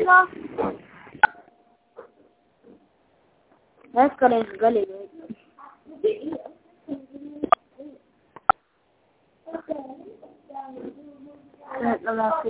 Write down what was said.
Hello. That's gonna is really good. That's the last